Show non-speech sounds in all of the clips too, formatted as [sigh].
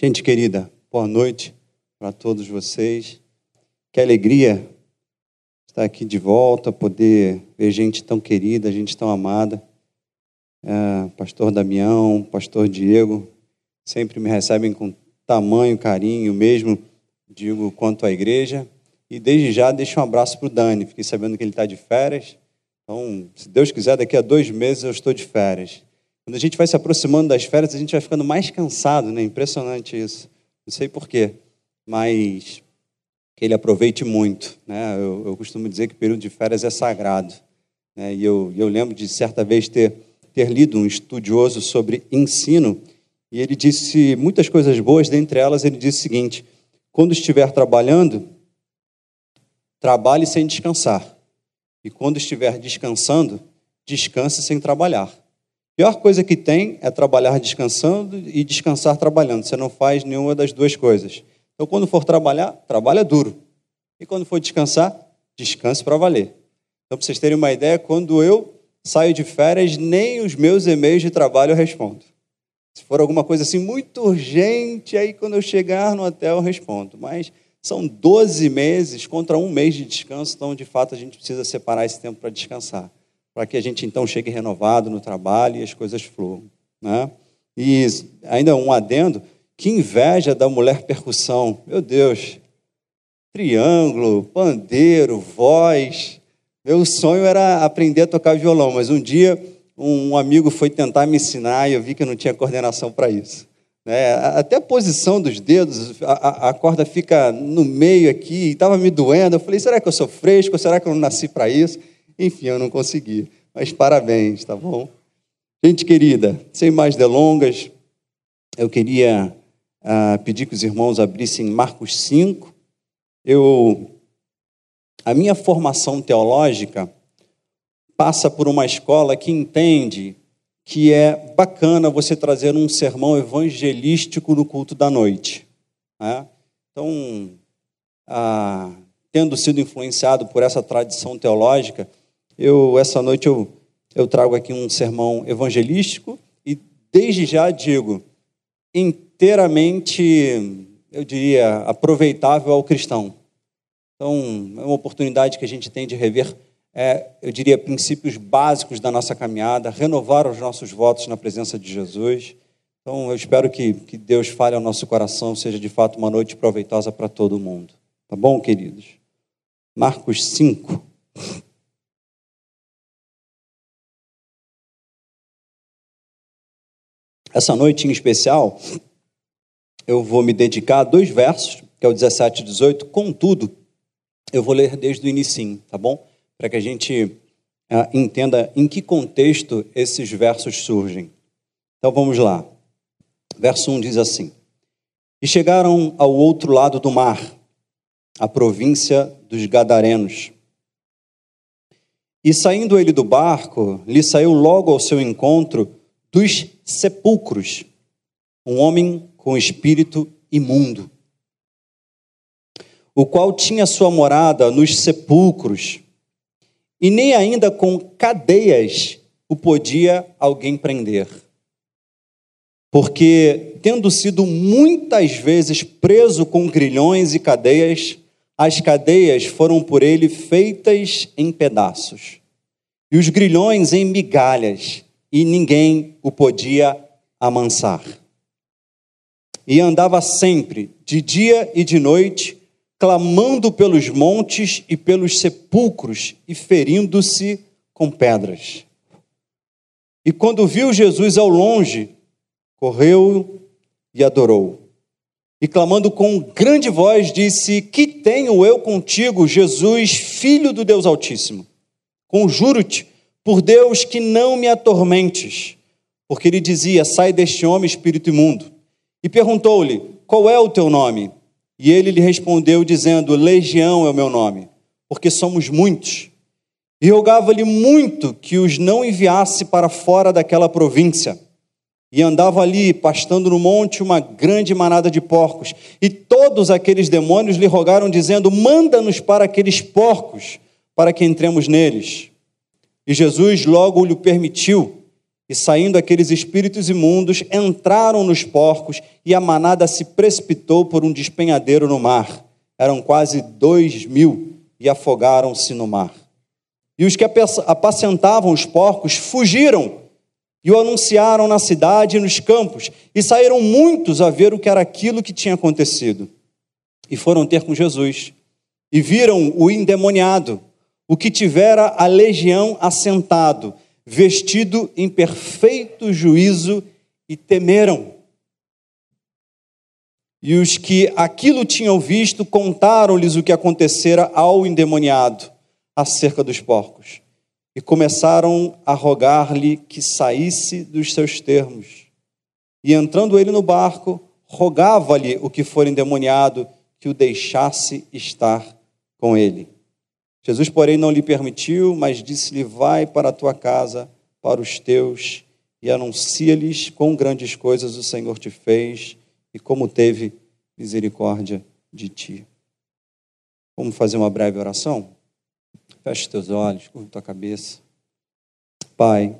Gente querida, boa noite para todos vocês. Que alegria estar aqui de volta, poder ver gente tão querida, gente tão amada. É, pastor Damião, Pastor Diego, sempre me recebem com tamanho carinho, mesmo digo quanto à igreja. E desde já deixo um abraço para o Dani. Fiquei sabendo que ele está de férias. Então, se Deus quiser, daqui a dois meses eu estou de férias. Quando a gente vai se aproximando das férias, a gente vai ficando mais cansado, né? Impressionante isso. Não sei porquê, mas que ele aproveite muito. Né? Eu, eu, costumo dizer que o período de férias é sagrado. Né? E eu, eu lembro de certa vez ter, ter lido um estudioso sobre ensino, e ele disse muitas coisas boas, dentre elas ele disse o seguinte: quando estiver trabalhando, trabalhe sem descansar. E quando estiver descansando, descanse sem trabalhar pior coisa que tem é trabalhar descansando e descansar trabalhando. Você não faz nenhuma das duas coisas. Então, quando for trabalhar, trabalha duro. E quando for descansar, descanse para valer. Então, para vocês terem uma ideia, quando eu saio de férias, nem os meus e-mails de trabalho eu respondo. Se for alguma coisa assim muito urgente, aí quando eu chegar no hotel eu respondo. Mas são 12 meses contra um mês de descanso, então de fato a gente precisa separar esse tempo para descansar para que a gente então chegue renovado no trabalho e as coisas fluam. Né? E ainda um adendo, que inveja da mulher percussão. Meu Deus, triângulo, pandeiro, voz. Meu sonho era aprender a tocar violão, mas um dia um amigo foi tentar me ensinar e eu vi que eu não tinha coordenação para isso. Né? Até a posição dos dedos, a, a corda fica no meio aqui, estava me doendo. Eu falei, será que eu sou fresco? Será que eu não nasci para isso? Enfim, eu não consegui. Mas parabéns, tá bom? Gente querida, sem mais delongas, eu queria uh, pedir que os irmãos abrissem Marcos 5. Eu, a minha formação teológica passa por uma escola que entende que é bacana você trazer um sermão evangelístico no culto da noite. Né? Então, ah, tendo sido influenciado por essa tradição teológica, eu essa noite eu, eu trago aqui um sermão evangelístico e desde já digo inteiramente, eu diria, aproveitável ao cristão. Então, é uma oportunidade que a gente tem de rever, é, eu diria, princípios básicos da nossa caminhada, renovar os nossos votos na presença de Jesus. Então, eu espero que, que Deus fale ao nosso coração, seja de fato uma noite proveitosa para todo mundo. Tá bom, queridos? Marcos 5. Essa noite em especial, eu vou me dedicar a dois versos, que é o 17 e 18. Contudo, eu vou ler desde o início, tá bom? Para que a gente uh, entenda em que contexto esses versos surgem. Então vamos lá. Verso 1 diz assim: E chegaram ao outro lado do mar, a província dos Gadarenos. E saindo ele do barco, lhe saiu logo ao seu encontro dos sepulcros, um homem com espírito imundo, o qual tinha sua morada nos sepulcros, e nem ainda com cadeias o podia alguém prender. Porque, tendo sido muitas vezes preso com grilhões e cadeias, as cadeias foram por ele feitas em pedaços, e os grilhões em migalhas, e ninguém o podia amansar. E andava sempre, de dia e de noite, clamando pelos montes e pelos sepulcros e ferindo-se com pedras. E quando viu Jesus ao longe, correu e adorou. E clamando com grande voz, disse: Que tenho eu contigo, Jesus, filho do Deus Altíssimo? Conjuro-te por Deus que não me atormentes. Porque ele dizia: Sai deste homem, espírito imundo. E perguntou-lhe: Qual é o teu nome? E ele lhe respondeu, dizendo: Legião é o meu nome, porque somos muitos. E rogava-lhe muito que os não enviasse para fora daquela província. E andava ali, pastando no monte, uma grande manada de porcos. E todos aqueles demônios lhe rogaram, dizendo: Manda-nos para aqueles porcos, para que entremos neles. E Jesus logo lhe permitiu, E saindo aqueles espíritos imundos, entraram nos porcos, e a manada se precipitou por um despenhadeiro no mar. Eram quase dois mil, e afogaram-se no mar. E os que apacentavam os porcos fugiram e o anunciaram na cidade e nos campos, e saíram muitos a ver o que era aquilo que tinha acontecido. E foram ter com Jesus, e viram o endemoniado, o que tivera a legião assentado, vestido em perfeito juízo, e temeram. E os que aquilo tinham visto contaram-lhes o que acontecera ao endemoniado acerca dos porcos e começaram a rogar-lhe que saísse dos seus termos. E entrando ele no barco, rogava-lhe o que for endemoniado que o deixasse estar com ele. Jesus, porém, não lhe permitiu, mas disse-lhe: Vai para a tua casa, para os teus, e anuncia-lhes quão grandes coisas o Senhor te fez e como teve misericórdia de ti. Vamos fazer uma breve oração? Feche teus olhos, curva tua cabeça. Pai,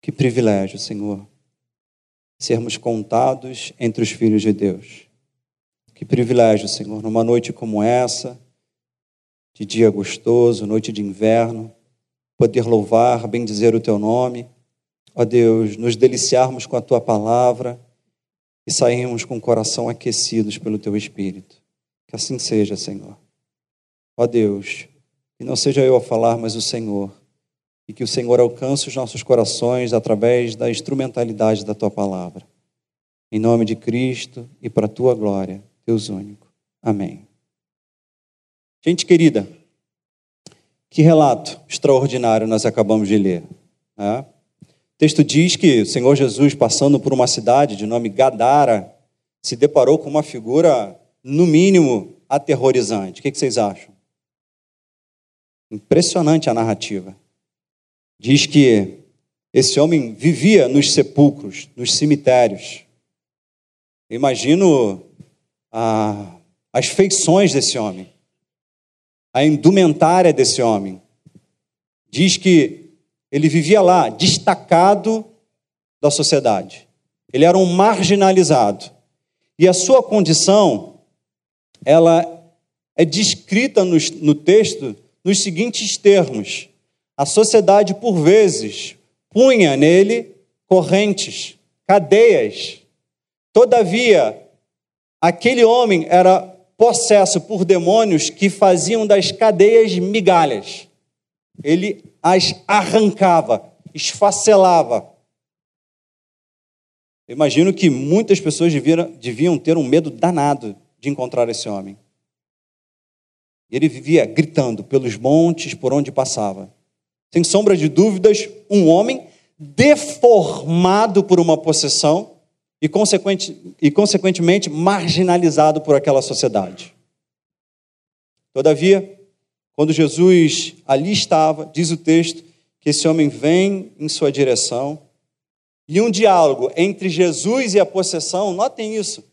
que privilégio, Senhor, sermos contados entre os filhos de Deus. Que privilégio, Senhor, numa noite como essa, de dia gostoso, noite de inverno, poder louvar, bendizer o teu nome. Ó Deus, nos deliciarmos com a tua palavra e sairmos com o coração aquecidos pelo teu espírito. Que assim seja, Senhor. Ó Deus, e não seja eu a falar, mas o Senhor. E que o Senhor alcance os nossos corações através da instrumentalidade da tua palavra. Em nome de Cristo e para a tua glória, Deus único. Amém. Gente querida, que relato extraordinário nós acabamos de ler. Né? O texto diz que o Senhor Jesus, passando por uma cidade de nome Gadara, se deparou com uma figura, no mínimo, aterrorizante. O que vocês acham? Impressionante a narrativa. Diz que esse homem vivia nos sepulcros, nos cemitérios. Eu imagino a, as feições desse homem, a indumentária desse homem. Diz que ele vivia lá, destacado da sociedade. Ele era um marginalizado. E a sua condição, ela é descrita no, no texto nos seguintes termos: a sociedade, por vezes, punha nele correntes, cadeias. Todavia, aquele homem era possesso por demônios que faziam das cadeias migalhas. Ele as arrancava, esfacelava. Eu imagino que muitas pessoas deviam, deviam ter um medo danado de encontrar esse homem. Ele vivia gritando pelos montes por onde passava. Sem sombra de dúvidas, um homem deformado por uma possessão e, consequente, e consequentemente marginalizado por aquela sociedade. Todavia, quando Jesus ali estava, diz o texto que esse homem vem em sua direção e um diálogo entre Jesus e a possessão, notem isso.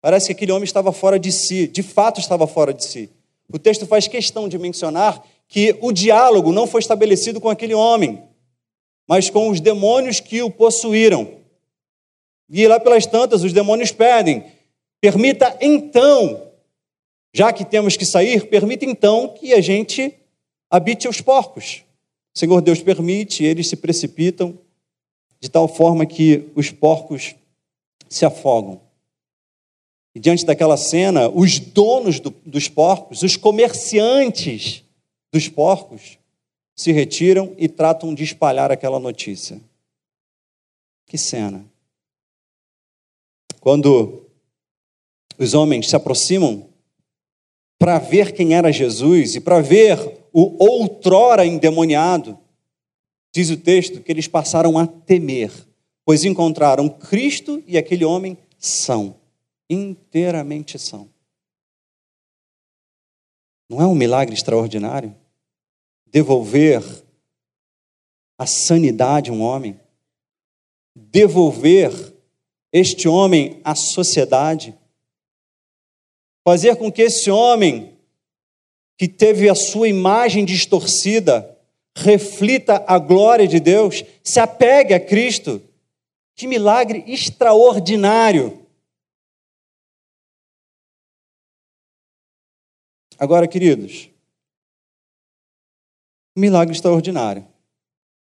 Parece que aquele homem estava fora de si, de fato estava fora de si. O texto faz questão de mencionar que o diálogo não foi estabelecido com aquele homem, mas com os demônios que o possuíram. E lá pelas tantas, os demônios pedem: permita então, já que temos que sair, permita então que a gente habite os porcos. O Senhor Deus permite, eles se precipitam de tal forma que os porcos se afogam. E diante daquela cena, os donos do, dos porcos, os comerciantes dos porcos, se retiram e tratam de espalhar aquela notícia. Que cena! Quando os homens se aproximam para ver quem era Jesus e para ver o outrora endemoniado, diz o texto que eles passaram a temer, pois encontraram Cristo e aquele homem são inteiramente são. Não é um milagre extraordinário? Devolver a sanidade a um homem, devolver este homem à sociedade, fazer com que esse homem, que teve a sua imagem distorcida, reflita a glória de Deus, se apegue a Cristo. Que milagre extraordinário! Agora, queridos, milagre extraordinário.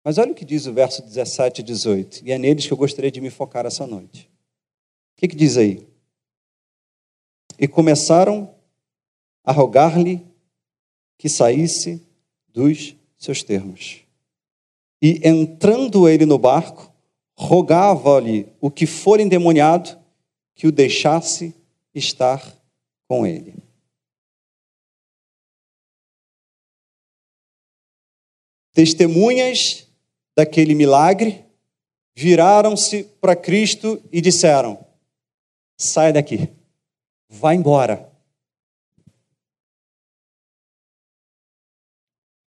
Mas olha o que diz o verso 17 e 18, e é neles que eu gostaria de me focar essa noite. O que, que diz aí? E começaram a rogar-lhe que saísse dos seus termos. E entrando ele no barco, rogava-lhe o que for endemoniado que o deixasse estar com ele. Testemunhas daquele milagre viraram-se para Cristo e disseram: Sai daqui, vai embora.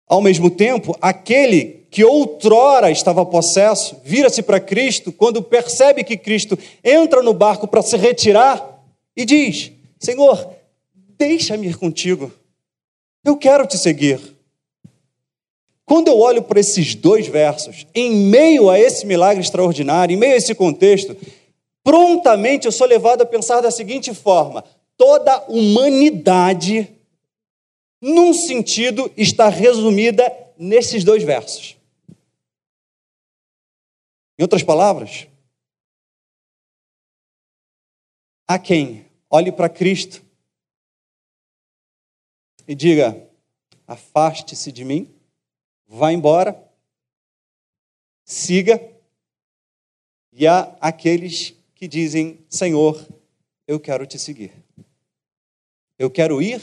Ao mesmo tempo, aquele que outrora estava possesso, vira-se para Cristo quando percebe que Cristo entra no barco para se retirar e diz: Senhor, deixa-me ir contigo, eu quero te seguir. Quando eu olho para esses dois versos, em meio a esse milagre extraordinário, em meio a esse contexto, prontamente eu sou levado a pensar da seguinte forma: toda a humanidade num sentido, está resumida nesses dois versos. Em outras palavras, a quem olhe para Cristo e diga: afaste-se de mim, vá embora, siga, e há aqueles que dizem: Senhor, eu quero te seguir, eu quero ir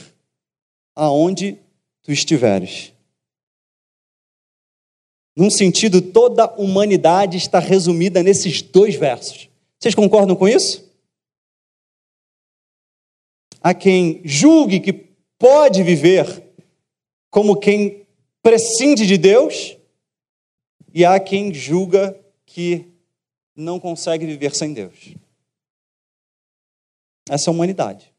aonde tu estiveres. Num sentido, toda a humanidade está resumida nesses dois versos. Vocês concordam com isso? Há quem julgue que pode viver como quem prescinde de Deus, e há quem julga que não consegue viver sem Deus. Essa é a humanidade.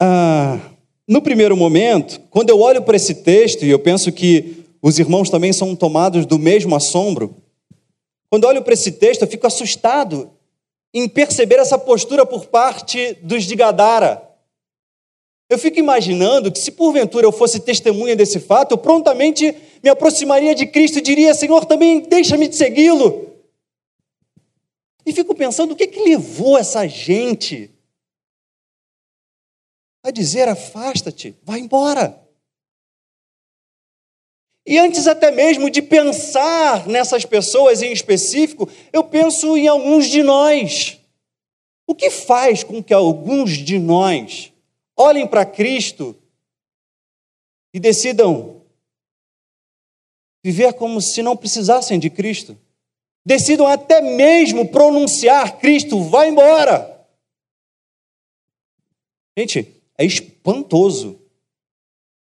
Ah, no primeiro momento, quando eu olho para esse texto, e eu penso que os irmãos também são tomados do mesmo assombro, quando olho para esse texto, eu fico assustado em perceber essa postura por parte dos de Gadara. Eu fico imaginando que se porventura eu fosse testemunha desse fato, eu prontamente me aproximaria de Cristo e diria: Senhor, também deixa-me de segui-lo. E fico pensando o que, que levou essa gente a dizer: afasta-te, vai embora. E antes até mesmo de pensar nessas pessoas em específico, eu penso em alguns de nós. O que faz com que alguns de nós olhem para Cristo e decidam viver como se não precisassem de Cristo? Decidam até mesmo pronunciar: Cristo, vai embora. Gente, é espantoso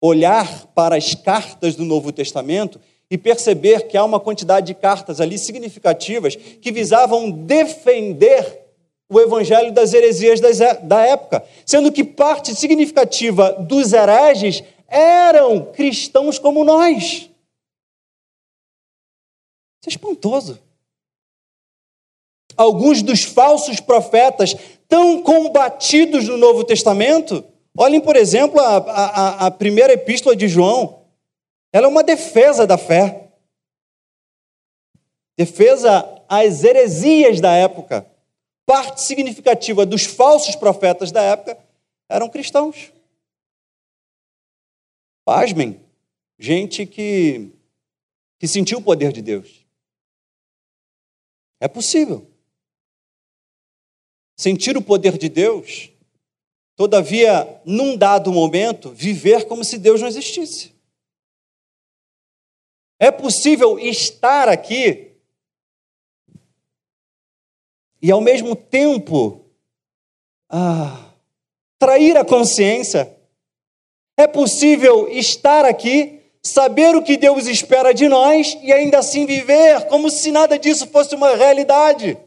olhar para as cartas do Novo Testamento e perceber que há uma quantidade de cartas ali significativas que visavam defender o evangelho das heresias da época, sendo que parte significativa dos hereges eram cristãos como nós. É espantoso. Alguns dos falsos profetas, tão combatidos no Novo Testamento, Olhem, por exemplo, a, a, a primeira epístola de João. Ela é uma defesa da fé. Defesa às heresias da época. Parte significativa dos falsos profetas da época eram cristãos. Pasmem, gente que, que sentiu o poder de Deus. É possível. Sentir o poder de Deus Todavia, num dado momento, viver como se Deus não existisse. É possível estar aqui e, ao mesmo tempo, ah, trair a consciência. É possível estar aqui, saber o que Deus espera de nós e ainda assim viver como se nada disso fosse uma realidade.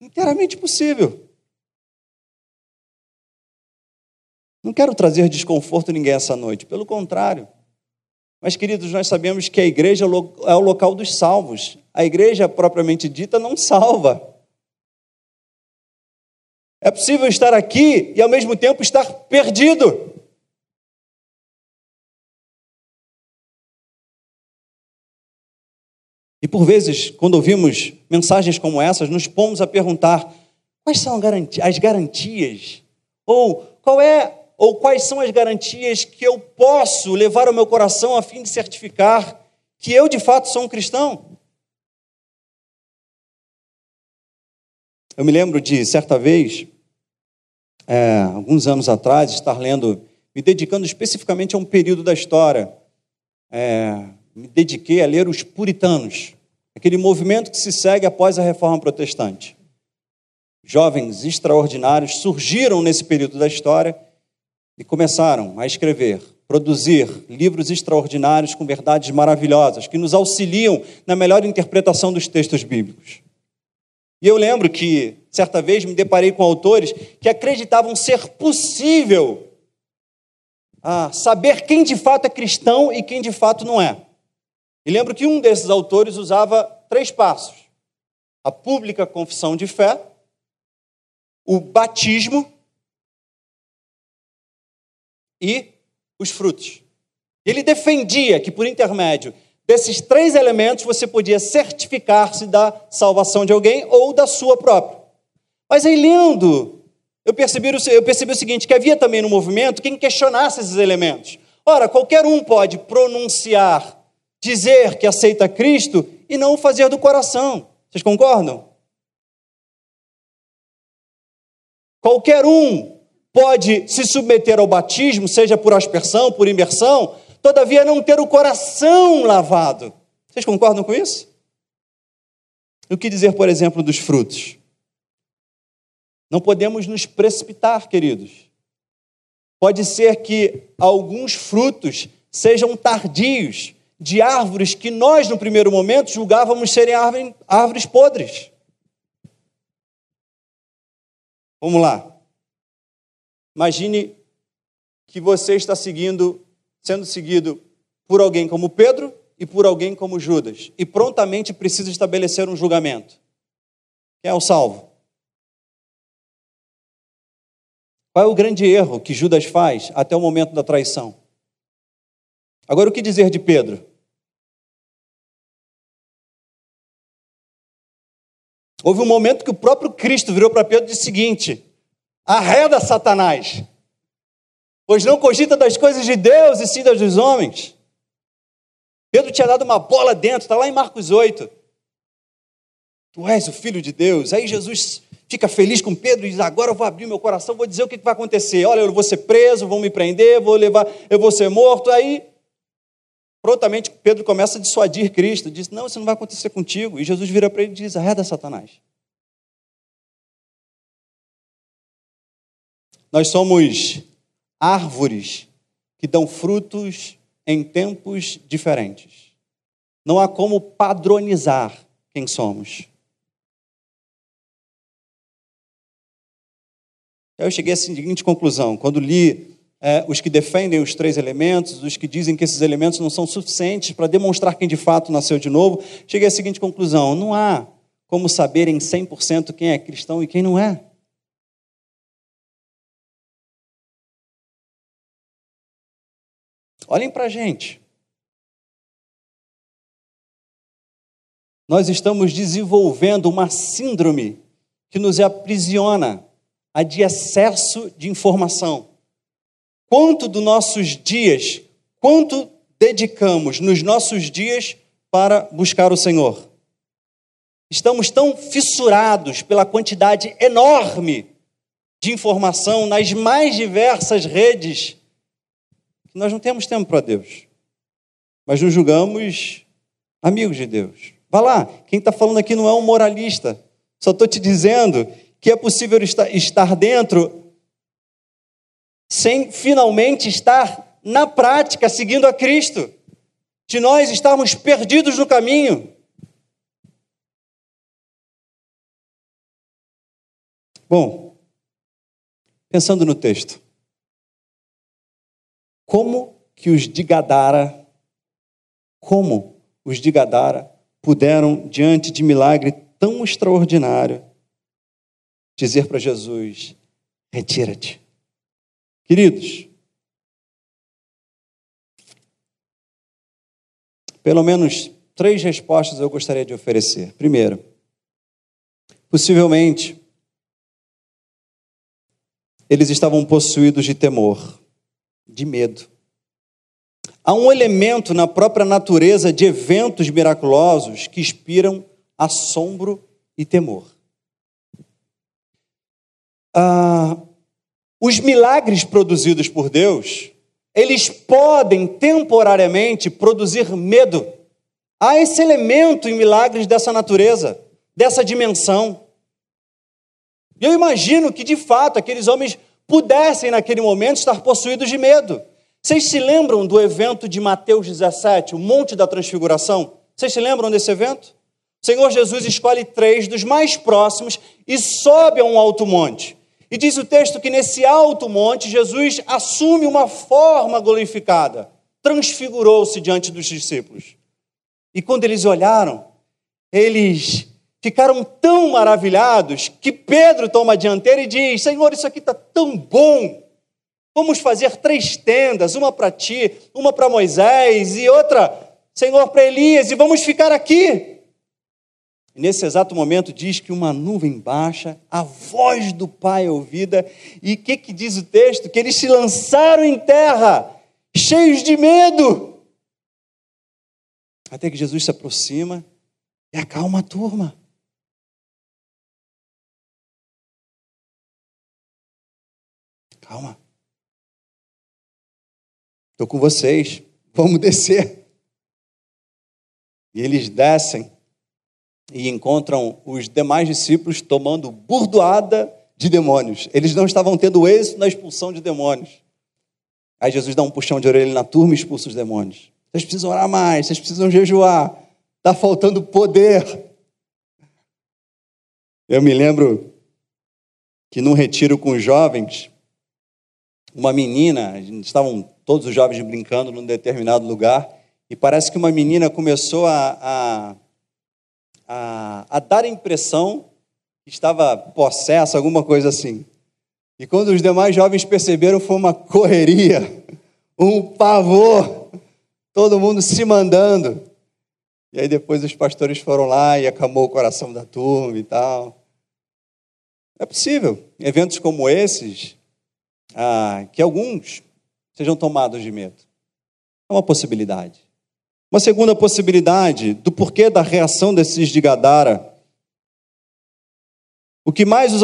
Inteiramente possível. Não quero trazer desconforto a ninguém essa noite, pelo contrário. Mas, queridos, nós sabemos que a igreja é o local dos salvos. A igreja, propriamente dita, não salva. É possível estar aqui e, ao mesmo tempo, estar perdido. Por vezes, quando ouvimos mensagens como essas, nos pomos a perguntar: quais são as garantias? Ou qual é ou quais são as garantias que eu posso levar ao meu coração a fim de certificar que eu de fato sou um cristão? Eu me lembro de certa vez, é, alguns anos atrás, estar lendo, me dedicando especificamente a um período da história. É, me dediquei a ler os puritanos, aquele movimento que se segue após a reforma protestante. Jovens extraordinários surgiram nesse período da história e começaram a escrever, produzir livros extraordinários com verdades maravilhosas que nos auxiliam na melhor interpretação dos textos bíblicos. E eu lembro que, certa vez, me deparei com autores que acreditavam ser possível ah, saber quem de fato é cristão e quem de fato não é. E lembro que um desses autores usava três passos: a pública confissão de fé, o batismo e os frutos. Ele defendia que, por intermédio desses três elementos, você podia certificar-se da salvação de alguém ou da sua própria. Mas aí, lendo, eu percebi, eu percebi o seguinte: que havia também no movimento quem questionasse esses elementos. Ora, qualquer um pode pronunciar, dizer que aceita Cristo e não o fazer do coração. Vocês concordam? Qualquer um pode se submeter ao batismo, seja por aspersão, por imersão, todavia não ter o coração lavado. Vocês concordam com isso? O que dizer, por exemplo, dos frutos? Não podemos nos precipitar, queridos. Pode ser que alguns frutos sejam tardios de árvores que nós, no primeiro momento, julgávamos serem árvores podres. Vamos lá. Imagine que você está seguindo, sendo seguido por alguém como Pedro e por alguém como Judas, e prontamente precisa estabelecer um julgamento. Quem é o salvo? Qual é o grande erro que Judas faz até o momento da traição? Agora, o que dizer de Pedro? Houve um momento que o próprio Cristo virou para Pedro e disse o seguinte: Arreda Satanás, pois não cogita das coisas de Deus e sim das dos homens. Pedro tinha dado uma bola dentro, está lá em Marcos 8. Tu és o filho de Deus. Aí Jesus fica feliz com Pedro e diz: Agora eu vou abrir meu coração, vou dizer o que vai acontecer. Olha, eu vou ser preso, vão me prender, vou levar, eu vou ser morto. Aí, prontamente, Pedro começa a dissuadir Cristo. Diz: Não, isso não vai acontecer contigo. E Jesus vira para ele e diz: Arreda Satanás. Nós somos árvores que dão frutos em tempos diferentes. Não há como padronizar quem somos. Eu cheguei à seguinte conclusão: quando li é, os que defendem os três elementos, os que dizem que esses elementos não são suficientes para demonstrar quem de fato nasceu de novo, cheguei à seguinte conclusão: não há como saber em 100% quem é cristão e quem não é. Olhem para a gente. Nós estamos desenvolvendo uma síndrome que nos aprisiona a de excesso de informação. Quanto dos nossos dias, quanto dedicamos nos nossos dias para buscar o Senhor? Estamos tão fissurados pela quantidade enorme de informação nas mais diversas redes nós não temos tempo para Deus, mas nos julgamos amigos de Deus. Vá lá, quem está falando aqui não é um moralista, só estou te dizendo que é possível estar dentro sem finalmente estar na prática seguindo a Cristo, de nós estarmos perdidos no caminho. Bom, pensando no texto, como que os de Gadara Como os de Gadara puderam, diante de milagre tão extraordinário, dizer para Jesus: retira-te. Queridos, pelo menos três respostas eu gostaria de oferecer. Primeiro, possivelmente, eles estavam possuídos de temor, de medo. Há um elemento na própria natureza de eventos miraculosos que inspiram assombro e temor. Ah, os milagres produzidos por Deus, eles podem temporariamente produzir medo. Há esse elemento em milagres dessa natureza, dessa dimensão. E eu imagino que, de fato, aqueles homens pudessem, naquele momento, estar possuídos de medo. Vocês se lembram do evento de Mateus 17, o Monte da Transfiguração? Vocês se lembram desse evento? O Senhor Jesus escolhe três dos mais próximos e sobe a um alto monte. E diz o texto que nesse alto monte Jesus assume uma forma glorificada, transfigurou-se diante dos discípulos. E quando eles olharam, eles ficaram tão maravilhados que Pedro toma a dianteira e diz: Senhor, isso aqui está tão bom. Vamos fazer três tendas, uma para ti, uma para Moisés e outra, Senhor, para Elias, e vamos ficar aqui. E nesse exato momento diz que uma nuvem baixa, a voz do Pai é ouvida, e o que, que diz o texto? Que eles se lançaram em terra, cheios de medo. Até que Jesus se aproxima e acalma a turma. Calma. Estou com vocês. Vamos descer. E eles descem e encontram os demais discípulos tomando burdoada de demônios. Eles não estavam tendo êxito na expulsão de demônios. Aí Jesus dá um puxão de orelha na turma e expulsa os demônios. Vocês precisam orar mais, vocês precisam jejuar. Está faltando poder. Eu me lembro que num retiro com os jovens, uma menina, estavam todos os jovens brincando num determinado lugar, e parece que uma menina começou a, a a, a dar a impressão que estava possessa, alguma coisa assim. E quando os demais jovens perceberam, foi uma correria, [laughs] um pavor, todo mundo se mandando. E aí depois os pastores foram lá e acalmou o coração da turma e tal. É possível, eventos como esses, ah, que alguns sejam tomados de medo. É uma possibilidade. Uma segunda possibilidade do porquê da reação desses de Gadara. O que mais os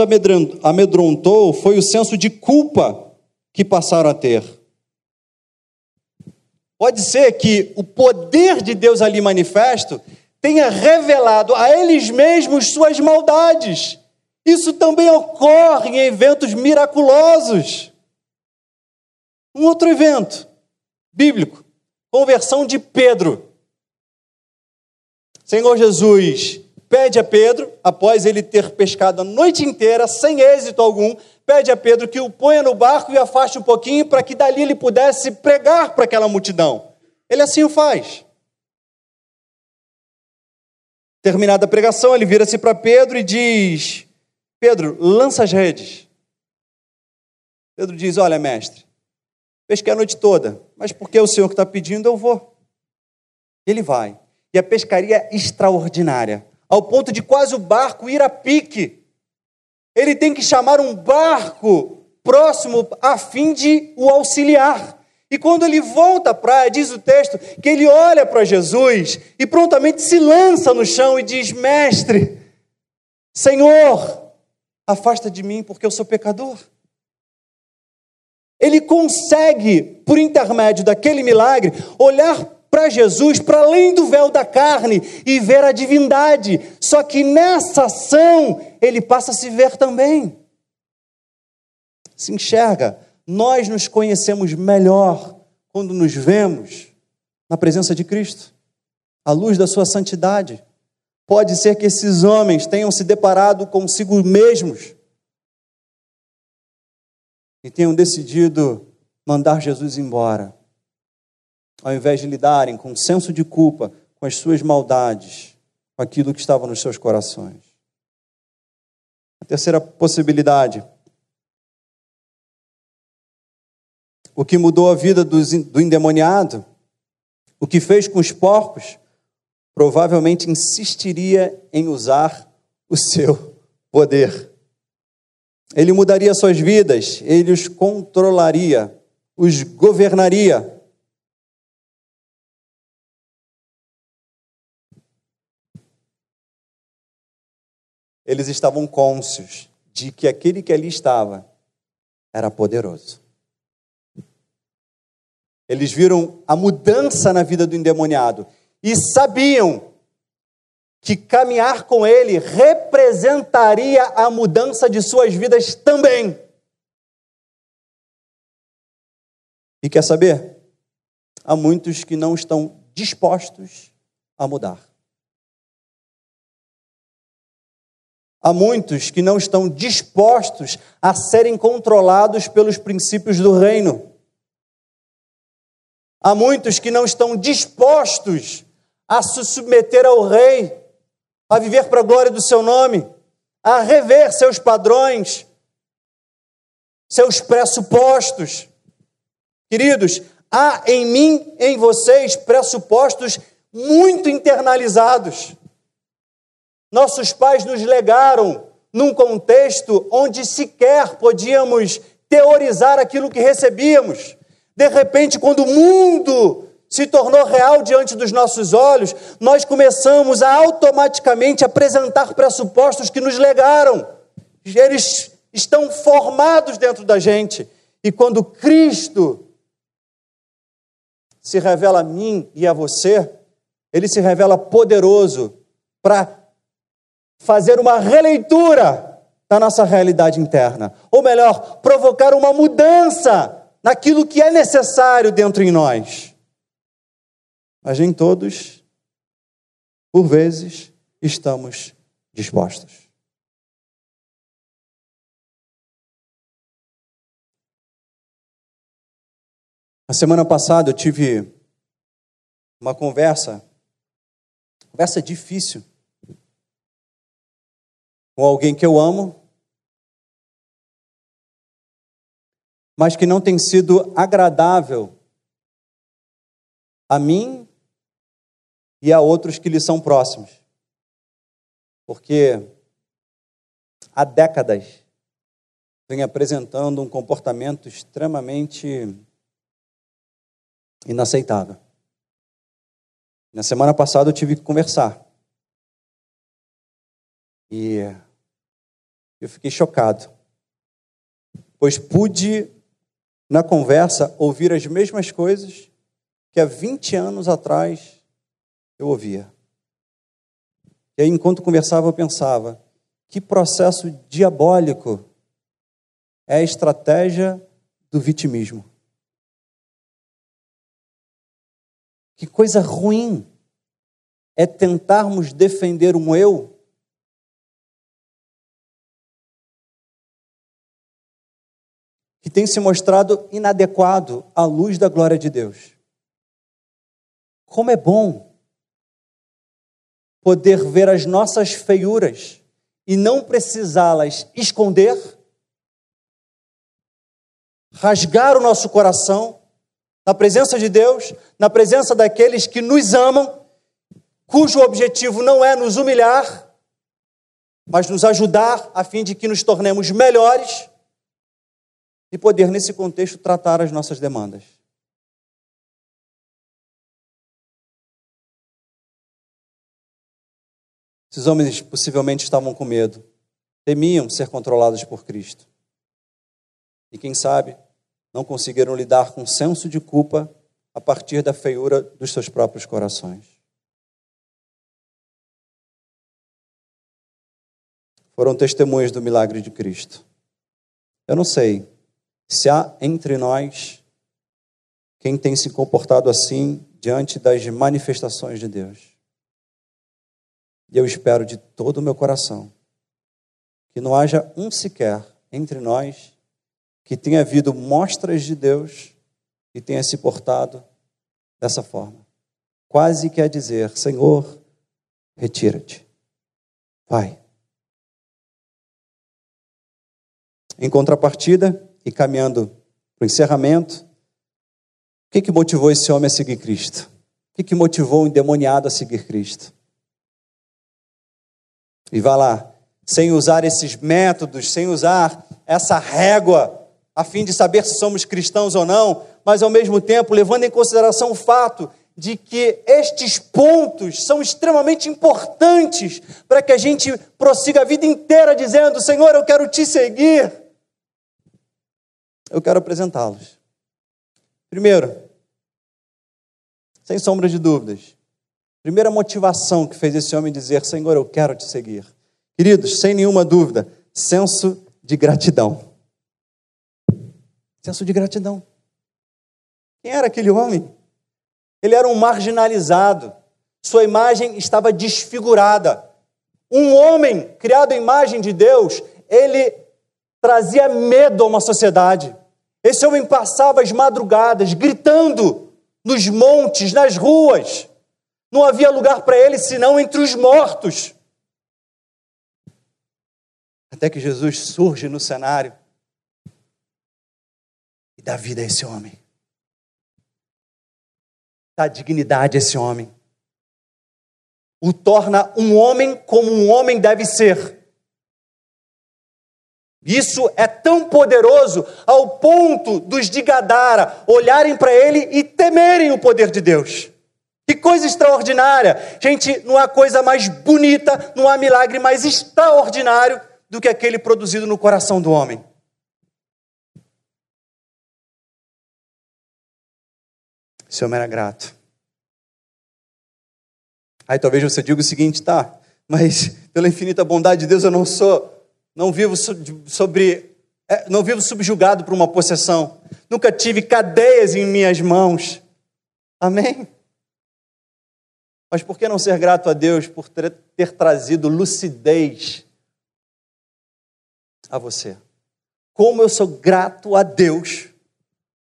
amedrontou foi o senso de culpa que passaram a ter. Pode ser que o poder de Deus ali manifesto tenha revelado a eles mesmos suas maldades. Isso também ocorre em eventos miraculosos. Um outro evento bíblico Conversão de Pedro. Senhor Jesus pede a Pedro, após ele ter pescado a noite inteira, sem êxito algum, pede a Pedro que o ponha no barco e afaste um pouquinho para que dali ele pudesse pregar para aquela multidão. Ele assim o faz. Terminada a pregação, ele vira-se para Pedro e diz: Pedro, lança as redes. Pedro diz: Olha, mestre, pesquei a noite toda, mas porque é o Senhor que está pedindo, eu vou. Ele vai. E a pescaria é extraordinária, ao ponto de quase o barco ir a pique. Ele tem que chamar um barco próximo a fim de o auxiliar. E quando ele volta à praia, diz o texto que ele olha para Jesus e prontamente se lança no chão e diz: Mestre, Senhor, afasta de mim porque eu sou pecador ele consegue, por intermédio daquele milagre, olhar para Jesus, para além do véu da carne e ver a divindade. Só que nessa ação, ele passa a se ver também. Se enxerga. Nós nos conhecemos melhor quando nos vemos na presença de Cristo, à luz da Sua santidade. Pode ser que esses homens tenham se deparado consigo mesmos e tenham decidido mandar Jesus embora. ao invés de lidarem com senso de culpa, com as suas maldades, com aquilo que estava nos seus corações. A terceira possibilidade. O que mudou a vida do endemoniado, o que fez com os porcos, provavelmente insistiria em usar o seu poder. Ele mudaria suas vidas, ele os controlaria, os governaria. Eles estavam cônscios de que aquele que ali estava era poderoso. Eles viram a mudança na vida do endemoniado e sabiam que caminhar com ele representaria a mudança de suas vidas também. E quer saber? Há muitos que não estão dispostos a mudar. Há muitos que não estão dispostos a serem controlados pelos princípios do reino. Há muitos que não estão dispostos a se submeter ao rei a viver para a glória do seu nome, a rever seus padrões, seus pressupostos. Queridos, há em mim, em vocês, pressupostos muito internalizados. Nossos pais nos legaram num contexto onde sequer podíamos teorizar aquilo que recebíamos. De repente, quando o mundo se tornou real diante dos nossos olhos, nós começamos a automaticamente apresentar pressupostos que nos legaram. Eles estão formados dentro da gente. E quando Cristo se revela a mim e a você, ele se revela poderoso para fazer uma releitura da nossa realidade interna. Ou melhor, provocar uma mudança naquilo que é necessário dentro em nós mas nem todos, por vezes, estamos dispostos. Na semana passada eu tive uma conversa, conversa difícil, com alguém que eu amo, mas que não tem sido agradável a mim e a outros que lhe são próximos. Porque há décadas vem apresentando um comportamento extremamente inaceitável. Na semana passada eu tive que conversar. E eu fiquei chocado, pois pude, na conversa, ouvir as mesmas coisas que há 20 anos atrás eu ouvia. E aí, enquanto conversava, eu pensava: que processo diabólico é a estratégia do vitimismo? Que coisa ruim é tentarmos defender um eu que tem se mostrado inadequado à luz da glória de Deus. Como é bom poder ver as nossas feiuras e não precisá-las esconder, rasgar o nosso coração na presença de Deus, na presença daqueles que nos amam, cujo objetivo não é nos humilhar, mas nos ajudar a fim de que nos tornemos melhores e poder, nesse contexto, tratar as nossas demandas. Esses homens possivelmente estavam com medo, temiam ser controlados por Cristo. E quem sabe, não conseguiram lidar com senso de culpa a partir da feiura dos seus próprios corações. Foram testemunhas do milagre de Cristo. Eu não sei se há entre nós quem tem se comportado assim diante das manifestações de Deus. E eu espero de todo o meu coração que não haja um sequer entre nós que tenha havido mostras de Deus e tenha se portado dessa forma. Quase quer dizer: Senhor, retira-te. Vai. Em contrapartida, e caminhando para o encerramento, o que, que motivou esse homem a seguir Cristo? O que, que motivou o endemoniado a seguir Cristo? E vá lá, sem usar esses métodos, sem usar essa régua, a fim de saber se somos cristãos ou não, mas ao mesmo tempo levando em consideração o fato de que estes pontos são extremamente importantes para que a gente prossiga a vida inteira dizendo: Senhor, eu quero te seguir. Eu quero apresentá-los. Primeiro, sem sombra de dúvidas, primeira motivação que fez esse homem dizer: Senhor, eu quero te seguir. Queridos, sem nenhuma dúvida, senso de gratidão. Senso de gratidão. Quem era aquele homem? Ele era um marginalizado. Sua imagem estava desfigurada. Um homem criado à imagem de Deus, ele trazia medo a uma sociedade. Esse homem passava as madrugadas gritando nos montes, nas ruas. Não havia lugar para ele senão entre os mortos. Até que Jesus surge no cenário e dá vida a esse homem. Dá dignidade a esse homem. O torna um homem como um homem deve ser. Isso é tão poderoso ao ponto dos de Gadara olharem para ele e temerem o poder de Deus. Que coisa extraordinária! Gente, não há coisa mais bonita, não há milagre mais extraordinário do que aquele produzido no coração do homem. Esse homem era grato. Aí talvez você diga o seguinte, tá, mas pela infinita bondade de Deus eu não sou, não vivo sobre, é, não vivo subjugado por uma possessão. Nunca tive cadeias em minhas mãos. Amém? Mas por que não ser grato a Deus por ter, trazido lucidez a você? Como eu sou grato a Deus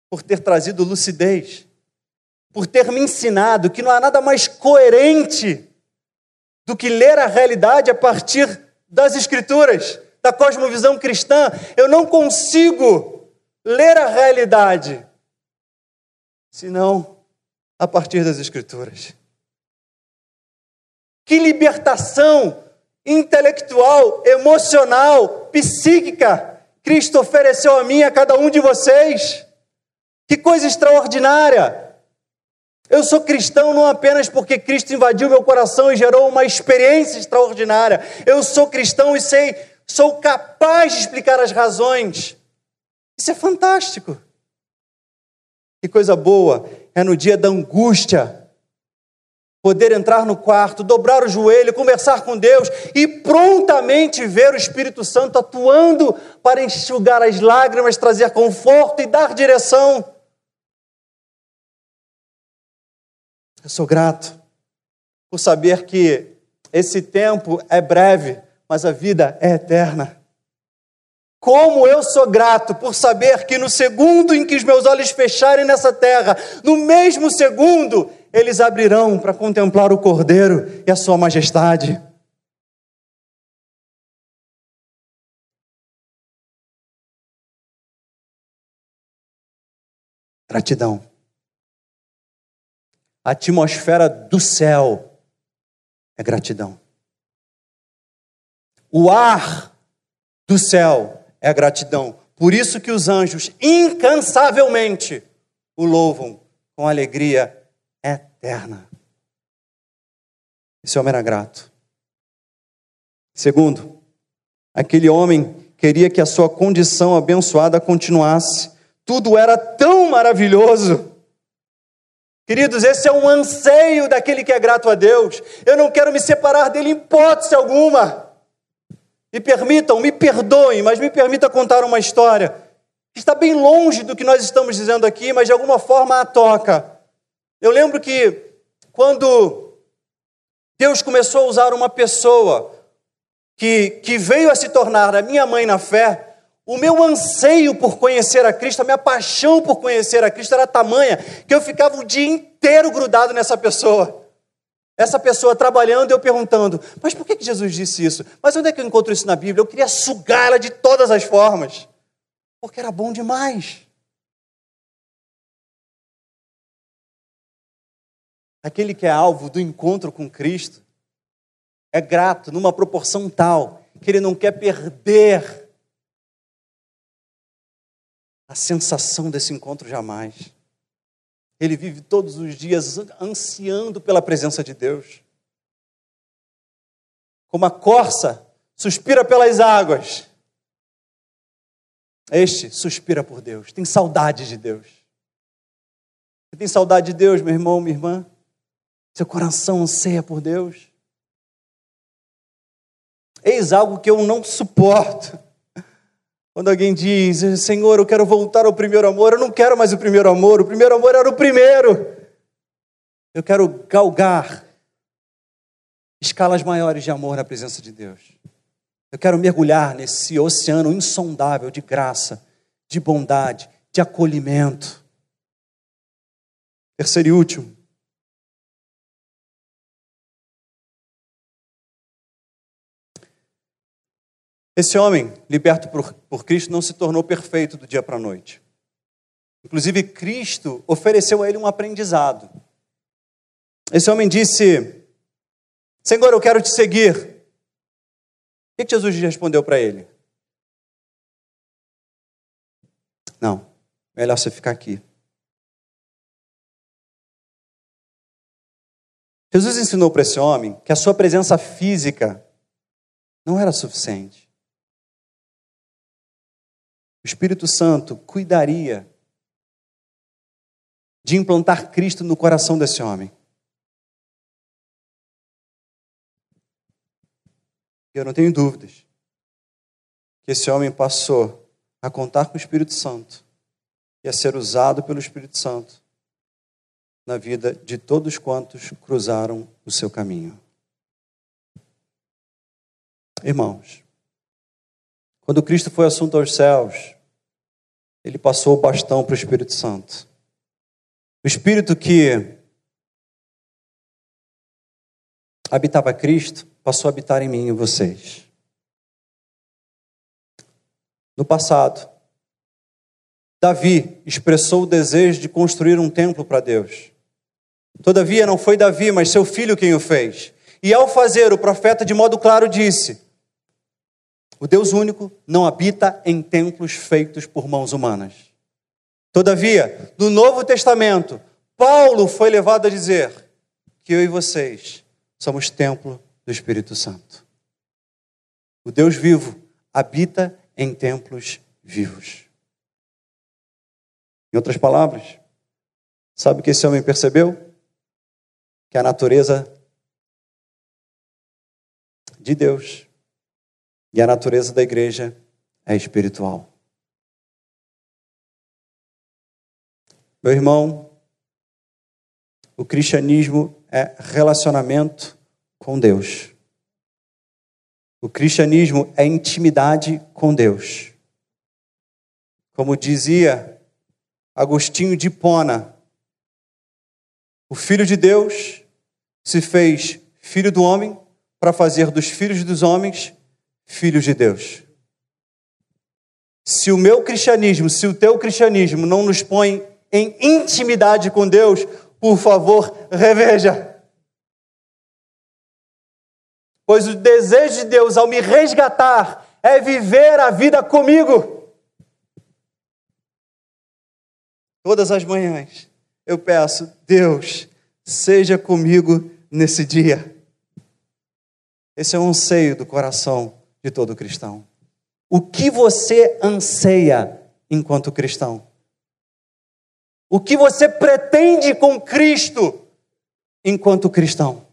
por ter trazido lucidez por ter me ensinado que não há nada mais coerente do que ler a realidade a partir das Escrituras, da cosmovisão cristã. Eu não consigo ler a realidade senão a partir das Escrituras. Que libertação intelectual, emocional, psíquica Cristo ofereceu a mim a cada um de vocês. Que coisa extraordinária! Eu sou cristão não apenas porque Cristo invadiu meu coração e gerou uma experiência extraordinária. Eu sou cristão e sei, sou capaz de explicar as razões. Isso é fantástico. Que coisa boa é no dia da angústia poder entrar no quarto, dobrar o joelho, conversar com Deus e prontamente ver o Espírito Santo atuando para enxugar as lágrimas, trazer conforto e dar direção. Eu sou grato por saber que esse tempo é breve, mas a vida é eterna. Como eu sou grato por saber que no segundo em que os meus olhos fecharem nessa terra, no mesmo segundo, eles abrirão para contemplar o Cordeiro e a Sua Majestade. Gratidão. A atmosfera do céu é gratidão. O ar do céu é gratidão. Por isso que os anjos incansavelmente o louvam com alegria eterna. Esse homem era grato. Segundo, aquele homem queria que a sua condição abençoada continuasse. Tudo era tão maravilhoso Queridos, esse é um anseio daquele que é grato a Deus. Eu não quero me separar dele em hipótese alguma. Me permitam, me perdoem, mas me permita contar uma história está bem longe do que nós estamos dizendo aqui, mas de alguma forma a toca. Eu lembro que quando Deus começou a usar uma pessoa que, que veio a se tornar a minha mãe na fé, o meu anseio por conhecer a Cristo, a minha paixão por conhecer a Cristo era tamanha que eu ficava o dia inteiro grudado nessa pessoa. Essa pessoa trabalhando eu perguntando, mas por que Jesus disse isso? Mas onde é que eu encontro isso na Bíblia? Eu queria sugar ela de todas as formas, porque era bom demais. Aquele que é alvo do encontro com Cristo é grato numa proporção tal que ele não quer perder a sensação desse encontro jamais. Ele vive todos os dias ansiando pela presença de Deus. Como a corça suspira pelas águas, este suspira por Deus, tem saudade de Deus. Você tem saudade de Deus, meu irmão, minha irmã? Seu coração anseia por Deus? Eis algo que eu não suporto. Quando alguém diz, Senhor, eu quero voltar ao primeiro amor, eu não quero mais o primeiro amor, o primeiro amor era o primeiro. Eu quero galgar escalas maiores de amor na presença de Deus. Eu quero mergulhar nesse oceano insondável de graça, de bondade, de acolhimento. Terceiro e último, Esse homem, liberto por, por Cristo, não se tornou perfeito do dia para a noite. Inclusive, Cristo ofereceu a ele um aprendizado. Esse homem disse: Senhor, eu quero te seguir. O que Jesus respondeu para ele? Não, melhor você ficar aqui. Jesus ensinou para esse homem que a sua presença física não era suficiente. O Espírito Santo cuidaria de implantar Cristo no coração desse homem. Eu não tenho dúvidas que esse homem passou a contar com o Espírito Santo e a ser usado pelo Espírito Santo na vida de todos quantos cruzaram o seu caminho. Irmãos, quando Cristo foi assunto aos céus, ele passou o bastão para o Espírito Santo. O Espírito que habitava Cristo passou a habitar em mim e vocês. No passado, Davi expressou o desejo de construir um templo para Deus. Todavia, não foi Davi, mas seu filho quem o fez. E ao fazer, o profeta de modo claro disse: o Deus único não habita em templos feitos por mãos humanas. Todavia, no Novo Testamento, Paulo foi levado a dizer que eu e vocês somos templo do Espírito Santo. O Deus vivo habita em templos vivos. Em outras palavras, sabe o que esse homem percebeu? Que a natureza de Deus e a natureza da igreja é espiritual. Meu irmão, o cristianismo é relacionamento com Deus. O cristianismo é intimidade com Deus. Como dizia Agostinho de Hipona, o Filho de Deus se fez filho do homem para fazer dos filhos dos homens filhos de Deus. Se o meu cristianismo, se o teu cristianismo não nos põe em intimidade com Deus, por favor, reveja. Pois o desejo de Deus ao me resgatar é viver a vida comigo. Todas as manhãs eu peço, Deus, seja comigo nesse dia. Esse é um anseio do coração de todo cristão. O que você anseia enquanto cristão? O que você pretende com Cristo enquanto cristão?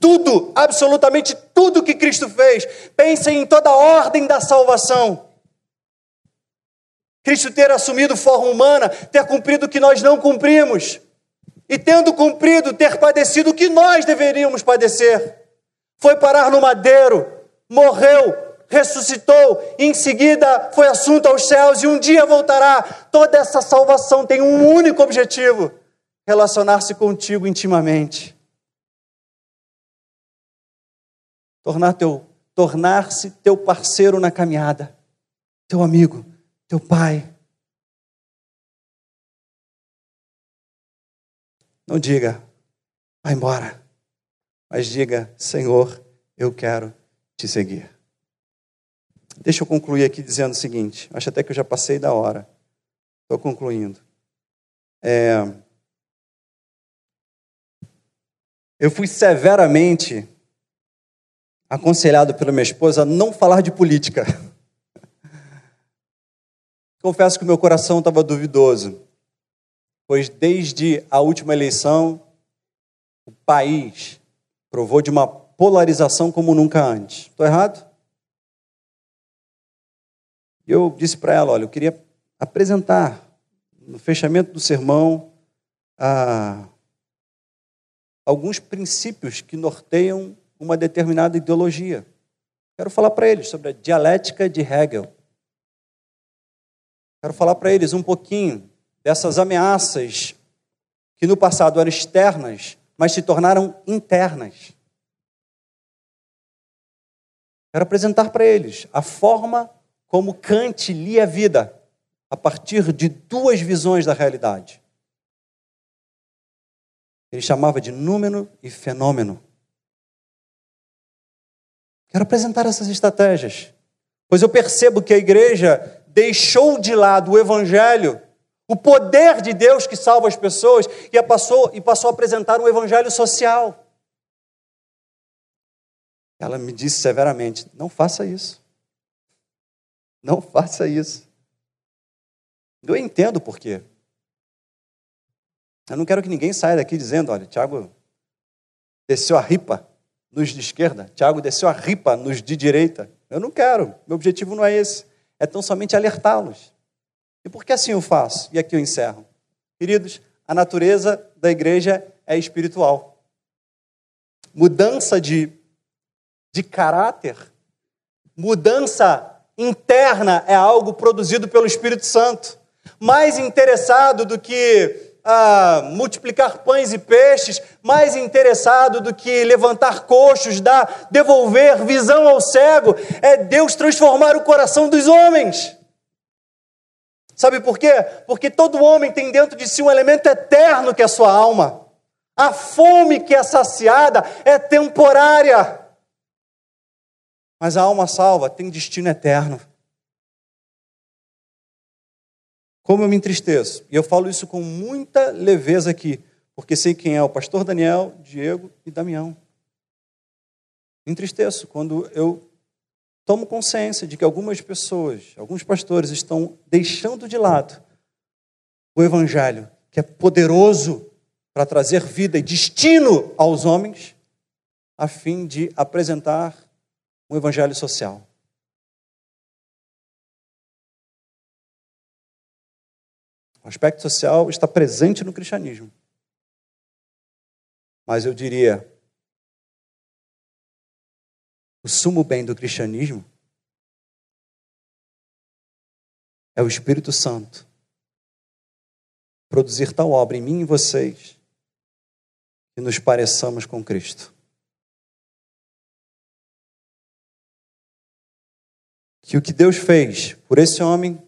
Tudo, absolutamente tudo que Cristo fez. Pensem em toda a ordem da salvação. Cristo ter assumido forma humana, ter cumprido o que nós não cumprimos. E tendo cumprido, ter padecido o que nós deveríamos padecer. Foi parar no madeiro, morreu, ressuscitou, em seguida foi assunto aos céus e um dia voltará. Toda essa salvação tem um único objetivo: relacionar-se contigo intimamente. Tornar teu tornar-se teu parceiro na caminhada, teu amigo, teu pai. Não diga, vai embora, mas diga, Senhor, eu quero te seguir. Deixa eu concluir aqui dizendo o seguinte: acho até que eu já passei da hora. Estou concluindo. É... Eu fui severamente aconselhado pela minha esposa a não falar de política. [laughs] Confesso que o meu coração estava duvidoso, pois desde a última eleição, o país provou de uma polarização como nunca antes. Estou errado? Eu disse para ela: olha, eu queria apresentar no fechamento do sermão alguns princípios que norteiam uma determinada ideologia. Quero falar para eles sobre a dialética de Hegel. Quero falar para eles um pouquinho dessas ameaças que no passado eram externas, mas se tornaram internas. Quero apresentar para eles a forma como Kant lia a vida a partir de duas visões da realidade. Ele chamava de número e fenômeno. Quero apresentar essas estratégias, pois eu percebo que a igreja deixou de lado o evangelho, o poder de Deus que salva as pessoas, e passou, e passou a apresentar um evangelho social. Ela me disse severamente: não faça isso. Não faça isso. Eu entendo por quê. Eu não quero que ninguém saia daqui dizendo: olha, Tiago desceu a ripa nos de esquerda, Tiago desceu a ripa nos de direita. Eu não quero, meu objetivo não é esse. É tão somente alertá-los. E por que assim eu faço? E aqui eu encerro. Queridos, a natureza da igreja é espiritual. Mudança de, de caráter, mudança interna é algo produzido pelo Espírito Santo. Mais interessado do que a multiplicar pães e peixes, mais interessado do que levantar coxos, dar, devolver visão ao cego, é Deus transformar o coração dos homens. Sabe por quê? Porque todo homem tem dentro de si um elemento eterno que é a sua alma. A fome que é saciada é temporária. Mas a alma salva tem destino eterno. Como eu me entristeço. E eu falo isso com muita leveza aqui, porque sei quem é o pastor Daniel, Diego e Damião. Me entristeço quando eu tomo consciência de que algumas pessoas, alguns pastores estão deixando de lado o evangelho, que é poderoso para trazer vida e destino aos homens, a fim de apresentar um evangelho social. O aspecto social está presente no cristianismo. Mas eu diria, o sumo bem do cristianismo é o Espírito Santo produzir tal obra em mim e vocês que nos pareçamos com Cristo. Que o que Deus fez por esse homem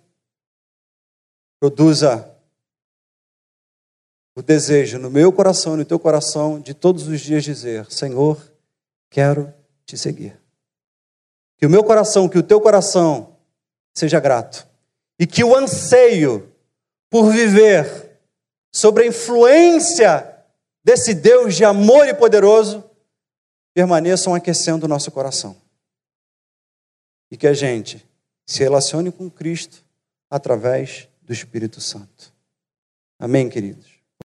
produza o desejo no meu coração no teu coração de todos os dias dizer: Senhor, quero te seguir. Que o meu coração, que o teu coração seja grato. E que o anseio por viver sobre a influência desse Deus de amor e poderoso permaneçam aquecendo o nosso coração. E que a gente se relacione com Cristo através do Espírito Santo. Amém, queridos?